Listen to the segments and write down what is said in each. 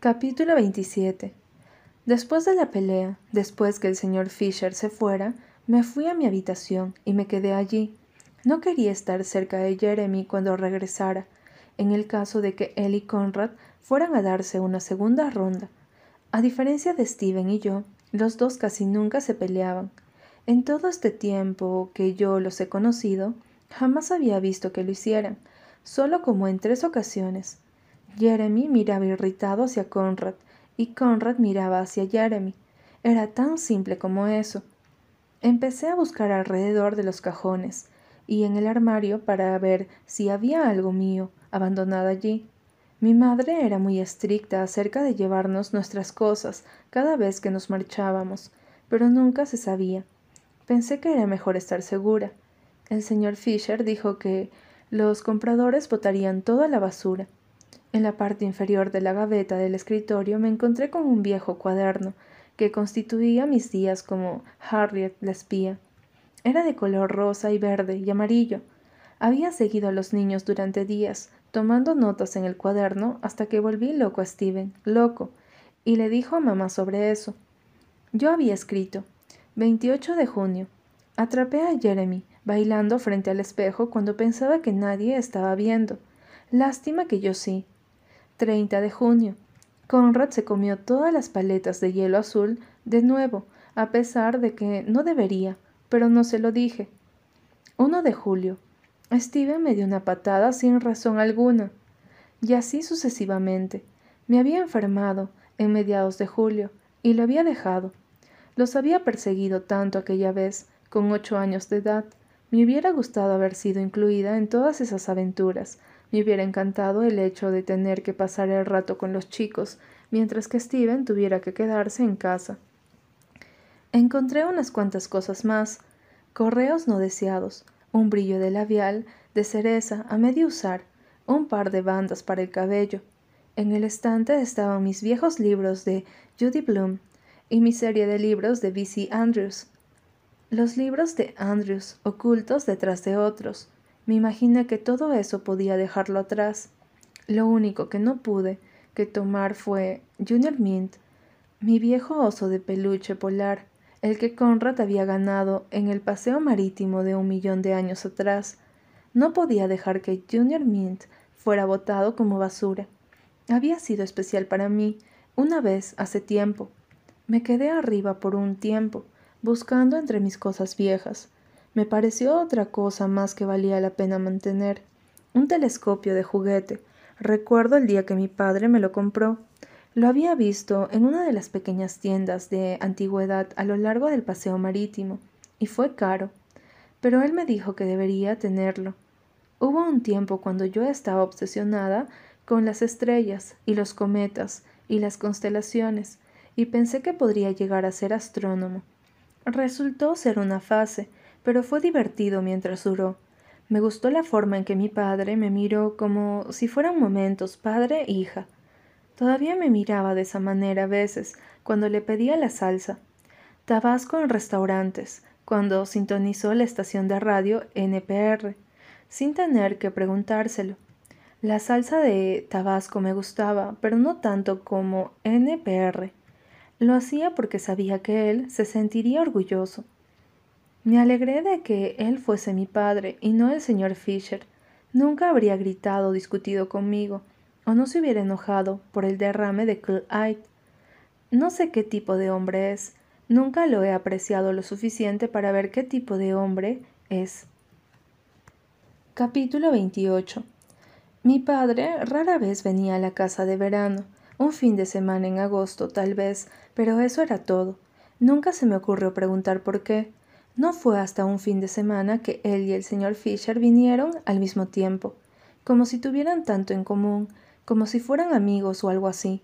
Capítulo 27 Después de la pelea, después que el señor Fisher se fuera, me fui a mi habitación y me quedé allí. No quería estar cerca de Jeremy cuando regresara, en el caso de que él y Conrad fueran a darse una segunda ronda. A diferencia de Steven y yo, los dos casi nunca se peleaban. En todo este tiempo que yo los he conocido, jamás había visto que lo hicieran, solo como en tres ocasiones. Jeremy miraba irritado hacia Conrad y Conrad miraba hacia Jeremy. Era tan simple como eso. Empecé a buscar alrededor de los cajones y en el armario para ver si había algo mío abandonado allí. Mi madre era muy estricta acerca de llevarnos nuestras cosas cada vez que nos marchábamos, pero nunca se sabía. Pensé que era mejor estar segura. El señor Fisher dijo que los compradores botarían toda la basura en la parte inferior de la gaveta del escritorio me encontré con un viejo cuaderno que constituía mis días como Harriet la espía. Era de color rosa y verde y amarillo. Había seguido a los niños durante días, tomando notas en el cuaderno hasta que volví loco a Steven, loco, y le dijo a mamá sobre eso. Yo había escrito 28 de junio. Atrapé a Jeremy bailando frente al espejo cuando pensaba que nadie estaba viendo. Lástima que yo sí. 30 de junio. Conrad se comió todas las paletas de hielo azul de nuevo, a pesar de que no debería, pero no se lo dije. 1 de julio. Steven me dio una patada sin razón alguna. Y así sucesivamente. Me había enfermado en mediados de julio y lo había dejado. Los había perseguido tanto aquella vez, con ocho años de edad. Me hubiera gustado haber sido incluida en todas esas aventuras, me hubiera encantado el hecho de tener que pasar el rato con los chicos, mientras que Steven tuviera que quedarse en casa. Encontré unas cuantas cosas más, correos no deseados, un brillo de labial de cereza a medio usar, un par de bandas para el cabello. En el estante estaban mis viejos libros de Judy Bloom y mi serie de libros de B.C. Andrews. Los libros de Andrews ocultos detrás de otros, me imaginé que todo eso podía dejarlo atrás. Lo único que no pude que tomar fue Junior Mint, mi viejo oso de peluche polar, el que Conrad había ganado en el paseo marítimo de un millón de años atrás. No podía dejar que Junior Mint fuera botado como basura. Había sido especial para mí, una vez hace tiempo. Me quedé arriba por un tiempo, buscando entre mis cosas viejas me pareció otra cosa más que valía la pena mantener. Un telescopio de juguete. Recuerdo el día que mi padre me lo compró. Lo había visto en una de las pequeñas tiendas de antigüedad a lo largo del paseo marítimo, y fue caro. Pero él me dijo que debería tenerlo. Hubo un tiempo cuando yo estaba obsesionada con las estrellas y los cometas y las constelaciones, y pensé que podría llegar a ser astrónomo. Resultó ser una fase, pero fue divertido mientras duró. Me gustó la forma en que mi padre me miró como si fueran momentos padre e hija. Todavía me miraba de esa manera a veces cuando le pedía la salsa. Tabasco en restaurantes, cuando sintonizó la estación de radio NPR, sin tener que preguntárselo. La salsa de Tabasco me gustaba, pero no tanto como NPR. Lo hacía porque sabía que él se sentiría orgulloso. Me alegré de que él fuese mi padre y no el señor Fisher. Nunca habría gritado o discutido conmigo, o no se hubiera enojado por el derrame de Clyde. No sé qué tipo de hombre es. Nunca lo he apreciado lo suficiente para ver qué tipo de hombre es. Capítulo 28 Mi padre rara vez venía a la casa de verano, un fin de semana en agosto tal vez, pero eso era todo. Nunca se me ocurrió preguntar por qué. No fue hasta un fin de semana que él y el señor Fisher vinieron al mismo tiempo, como si tuvieran tanto en común, como si fueran amigos o algo así.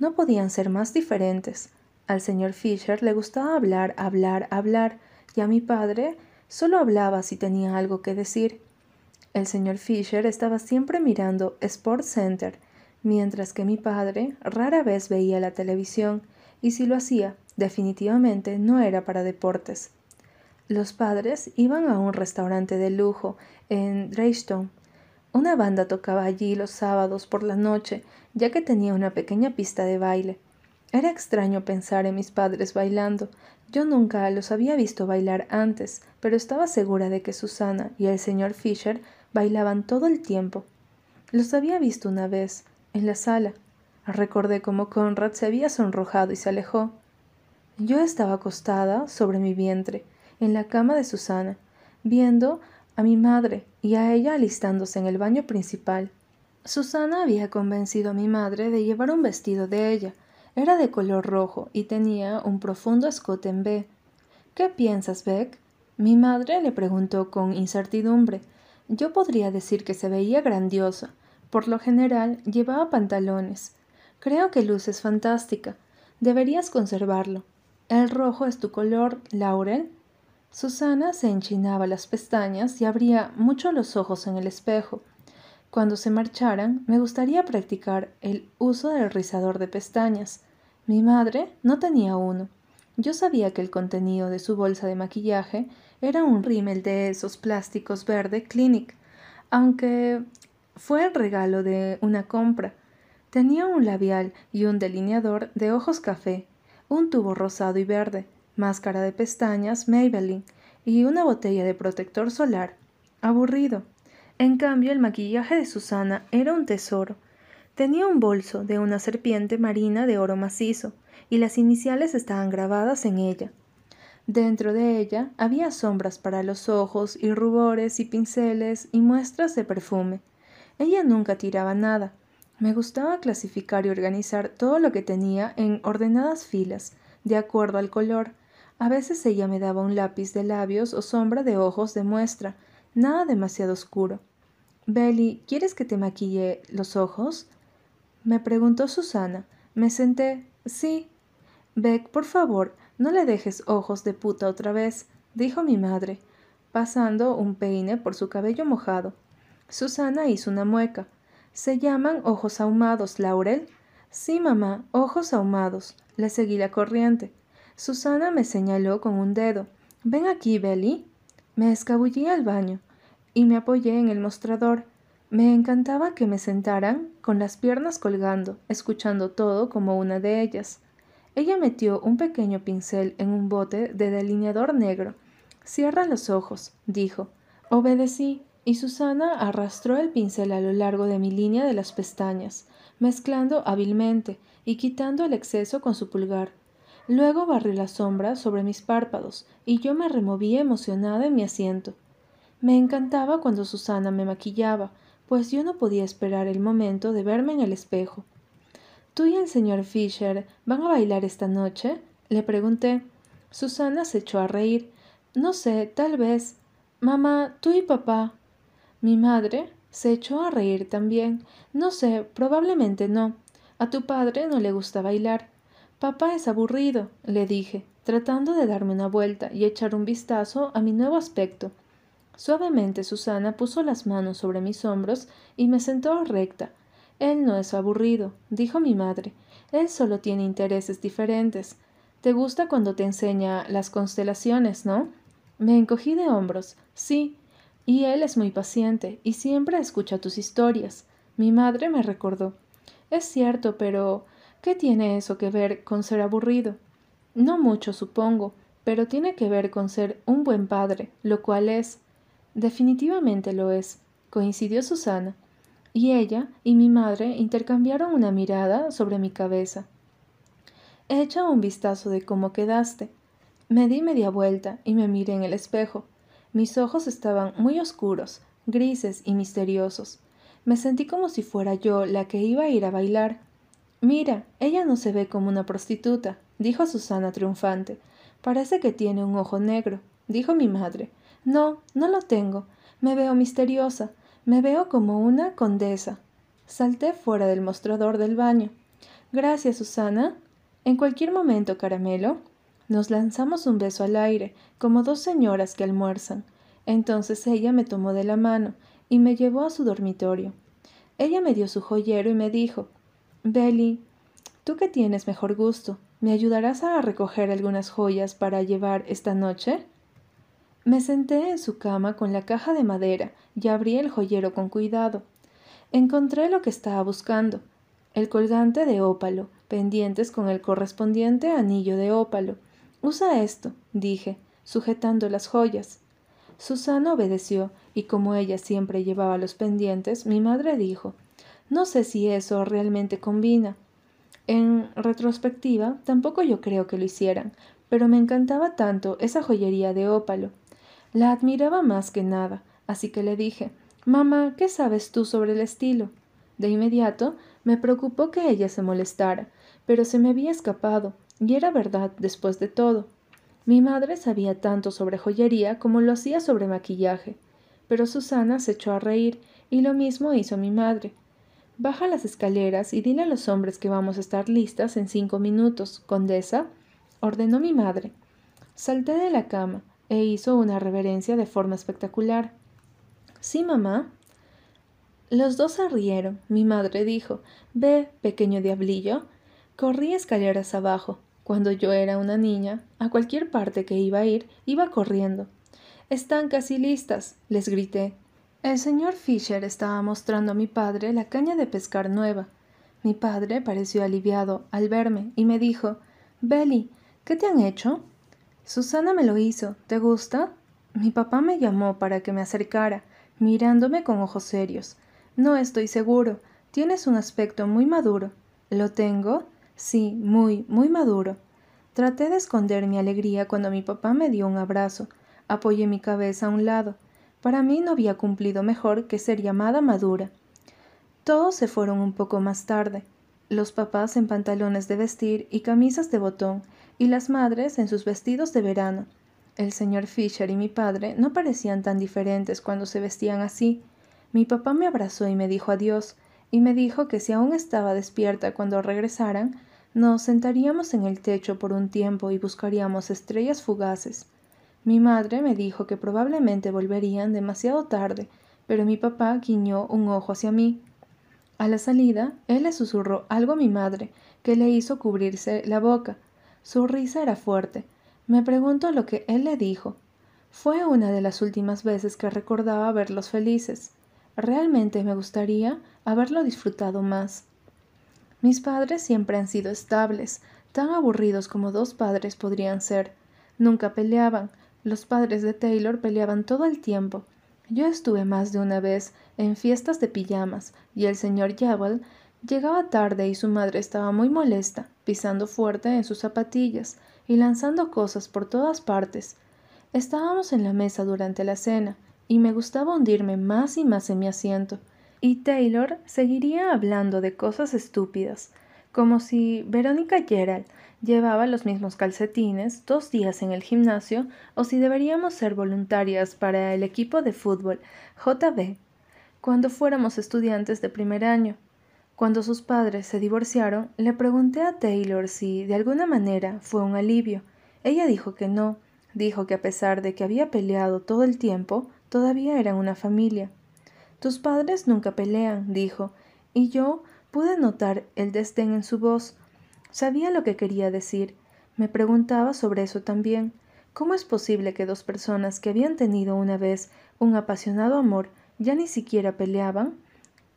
No podían ser más diferentes. Al señor Fisher le gustaba hablar, hablar, hablar, y a mi padre solo hablaba si tenía algo que decir. El señor Fisher estaba siempre mirando Sports Center, mientras que mi padre rara vez veía la televisión, y si lo hacía, definitivamente no era para deportes. Los padres iban a un restaurante de lujo en Drayton. Una banda tocaba allí los sábados por la noche ya que tenía una pequeña pista de baile. Era extraño pensar en mis padres bailando. Yo nunca los había visto bailar antes, pero estaba segura de que Susana y el señor Fisher bailaban todo el tiempo. Los había visto una vez, en la sala. Recordé cómo Conrad se había sonrojado y se alejó. Yo estaba acostada sobre mi vientre, en la cama de Susana, viendo a mi madre y a ella alistándose en el baño principal. Susana había convencido a mi madre de llevar un vestido de ella. Era de color rojo y tenía un profundo escote en B. ¿Qué piensas, Beck? Mi madre le preguntó con incertidumbre. Yo podría decir que se veía grandiosa. Por lo general llevaba pantalones. Creo que luces fantástica. Deberías conservarlo. ¿El rojo es tu color, Laurel? Susana se enchinaba las pestañas y abría mucho los ojos en el espejo. Cuando se marcharan, me gustaría practicar el uso del rizador de pestañas. Mi madre no tenía uno. Yo sabía que el contenido de su bolsa de maquillaje era un rímel de esos plásticos verde Clinic, aunque fue el regalo de una compra. Tenía un labial y un delineador de ojos café, un tubo rosado y verde, máscara de pestañas Maybelline y una botella de protector solar. Aburrido. En cambio, el maquillaje de Susana era un tesoro. Tenía un bolso de una serpiente marina de oro macizo, y las iniciales estaban grabadas en ella. Dentro de ella había sombras para los ojos y rubores y pinceles y muestras de perfume. Ella nunca tiraba nada. Me gustaba clasificar y organizar todo lo que tenía en ordenadas filas, de acuerdo al color, a veces ella me daba un lápiz de labios o sombra de ojos de muestra, nada demasiado oscuro. Belly, ¿quieres que te maquille los ojos? Me preguntó Susana. Me senté. Sí. Beck, por favor, no le dejes ojos de puta otra vez, dijo mi madre, pasando un peine por su cabello mojado. Susana hizo una mueca. ¿Se llaman ojos ahumados, Laurel? Sí, mamá, ojos ahumados. Le seguí la corriente. Susana me señaló con un dedo. Ven aquí, Belly. Me escabullí al baño y me apoyé en el mostrador. Me encantaba que me sentaran con las piernas colgando, escuchando todo como una de ellas. Ella metió un pequeño pincel en un bote de delineador negro. Cierra los ojos, dijo. Obedecí, y Susana arrastró el pincel a lo largo de mi línea de las pestañas, mezclando hábilmente y quitando el exceso con su pulgar. Luego barrió la sombra sobre mis párpados y yo me removí emocionada en mi asiento. Me encantaba cuando Susana me maquillaba, pues yo no podía esperar el momento de verme en el espejo. ¿Tú y el señor Fisher van a bailar esta noche? le pregunté. Susana se echó a reír. No sé, tal vez. Mamá, tú y papá. Mi madre se echó a reír también. No sé, probablemente no. A tu padre no le gusta bailar. Papá es aburrido, le dije, tratando de darme una vuelta y echar un vistazo a mi nuevo aspecto. Suavemente Susana puso las manos sobre mis hombros y me sentó recta. Él no es aburrido, dijo mi madre. Él solo tiene intereses diferentes. Te gusta cuando te enseña las constelaciones, ¿no? Me encogí de hombros. Sí. Y él es muy paciente y siempre escucha tus historias. Mi madre me recordó. Es cierto, pero ¿Qué tiene eso que ver con ser aburrido? No mucho, supongo, pero tiene que ver con ser un buen padre, lo cual es. Definitivamente lo es, coincidió Susana, y ella y mi madre intercambiaron una mirada sobre mi cabeza. Echa un vistazo de cómo quedaste. Me di media vuelta y me miré en el espejo. Mis ojos estaban muy oscuros, grises y misteriosos. Me sentí como si fuera yo la que iba a ir a bailar, Mira, ella no se ve como una prostituta, dijo Susana triunfante. Parece que tiene un ojo negro, dijo mi madre. No, no lo tengo. Me veo misteriosa. Me veo como una condesa. Salté fuera del mostrador del baño. Gracias, Susana. En cualquier momento, caramelo. Nos lanzamos un beso al aire, como dos señoras que almuerzan. Entonces ella me tomó de la mano y me llevó a su dormitorio. Ella me dio su joyero y me dijo Belly, tú que tienes mejor gusto, ¿me ayudarás a recoger algunas joyas para llevar esta noche? Me senté en su cama con la caja de madera y abrí el joyero con cuidado. Encontré lo que estaba buscando. el colgante de ópalo, pendientes con el correspondiente anillo de ópalo. Usa esto, dije, sujetando las joyas. Susana obedeció, y como ella siempre llevaba los pendientes, mi madre dijo No sé si eso realmente combina. En retrospectiva, tampoco yo creo que lo hicieran, pero me encantaba tanto esa joyería de ópalo. La admiraba más que nada, así que le dije Mamá, ¿qué sabes tú sobre el estilo? De inmediato me preocupó que ella se molestara, pero se me había escapado, y era verdad después de todo. Mi madre sabía tanto sobre joyería como lo hacía sobre maquillaje, pero Susana se echó a reír, y lo mismo hizo mi madre. Baja las escaleras y dile a los hombres que vamos a estar listas en cinco minutos, condesa, ordenó mi madre. Salté de la cama e hizo una reverencia de forma espectacular. Sí, mamá. Los dos se rieron. Mi madre dijo Ve, pequeño diablillo. Corrí escaleras abajo. Cuando yo era una niña, a cualquier parte que iba a ir, iba corriendo. Están casi listas, les grité. El señor Fisher estaba mostrando a mi padre la caña de pescar nueva. Mi padre pareció aliviado al verme y me dijo Belly, ¿qué te han hecho? Susana me lo hizo. ¿Te gusta? Mi papá me llamó para que me acercara, mirándome con ojos serios. No estoy seguro. Tienes un aspecto muy maduro. ¿Lo tengo? Sí, muy, muy maduro. Traté de esconder mi alegría cuando mi papá me dio un abrazo. Apoyé mi cabeza a un lado. Para mí no había cumplido mejor que ser llamada madura. Todos se fueron un poco más tarde. Los papás en pantalones de vestir y camisas de botón, y las madres en sus vestidos de verano. El señor Fisher y mi padre no parecían tan diferentes cuando se vestían así. Mi papá me abrazó y me dijo adiós, y me dijo que si aún estaba despierta cuando regresaran, nos sentaríamos en el techo por un tiempo y buscaríamos estrellas fugaces. Mi madre me dijo que probablemente volverían demasiado tarde, pero mi papá guiñó un ojo hacia mí. A la salida, él le susurró algo a mi madre, que le hizo cubrirse la boca. Su risa era fuerte. Me pregunto lo que él le dijo. Fue una de las últimas veces que recordaba verlos felices. Realmente me gustaría haberlo disfrutado más. Mis padres siempre han sido estables, tan aburridos como dos padres podrían ser. Nunca peleaban. Los padres de Taylor peleaban todo el tiempo. Yo estuve más de una vez en fiestas de pijamas, y el señor Yabel llegaba tarde y su madre estaba muy molesta, pisando fuerte en sus zapatillas y lanzando cosas por todas partes. Estábamos en la mesa durante la cena, y me gustaba hundirme más y más en mi asiento. Y Taylor seguiría hablando de cosas estúpidas, como si Verónica Gerald llevaba los mismos calcetines dos días en el gimnasio o si deberíamos ser voluntarias para el equipo de fútbol JB cuando fuéramos estudiantes de primer año. Cuando sus padres se divorciaron, le pregunté a Taylor si de alguna manera fue un alivio. Ella dijo que no, dijo que a pesar de que había peleado todo el tiempo, Todavía eran una familia. Tus padres nunca pelean, dijo, y yo pude notar el desdén en su voz. Sabía lo que quería decir. Me preguntaba sobre eso también. ¿Cómo es posible que dos personas que habían tenido una vez un apasionado amor ya ni siquiera peleaban?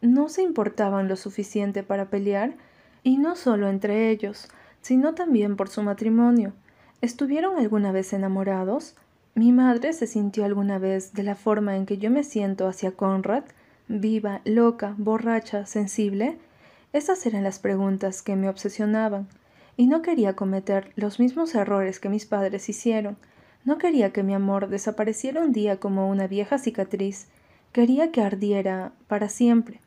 ¿No se importaban lo suficiente para pelear? Y no solo entre ellos, sino también por su matrimonio. ¿Estuvieron alguna vez enamorados? Mi madre se sintió alguna vez de la forma en que yo me siento hacia Conrad, viva, loca, borracha, sensible. Esas eran las preguntas que me obsesionaban, y no quería cometer los mismos errores que mis padres hicieron. No quería que mi amor desapareciera un día como una vieja cicatriz. Quería que ardiera para siempre.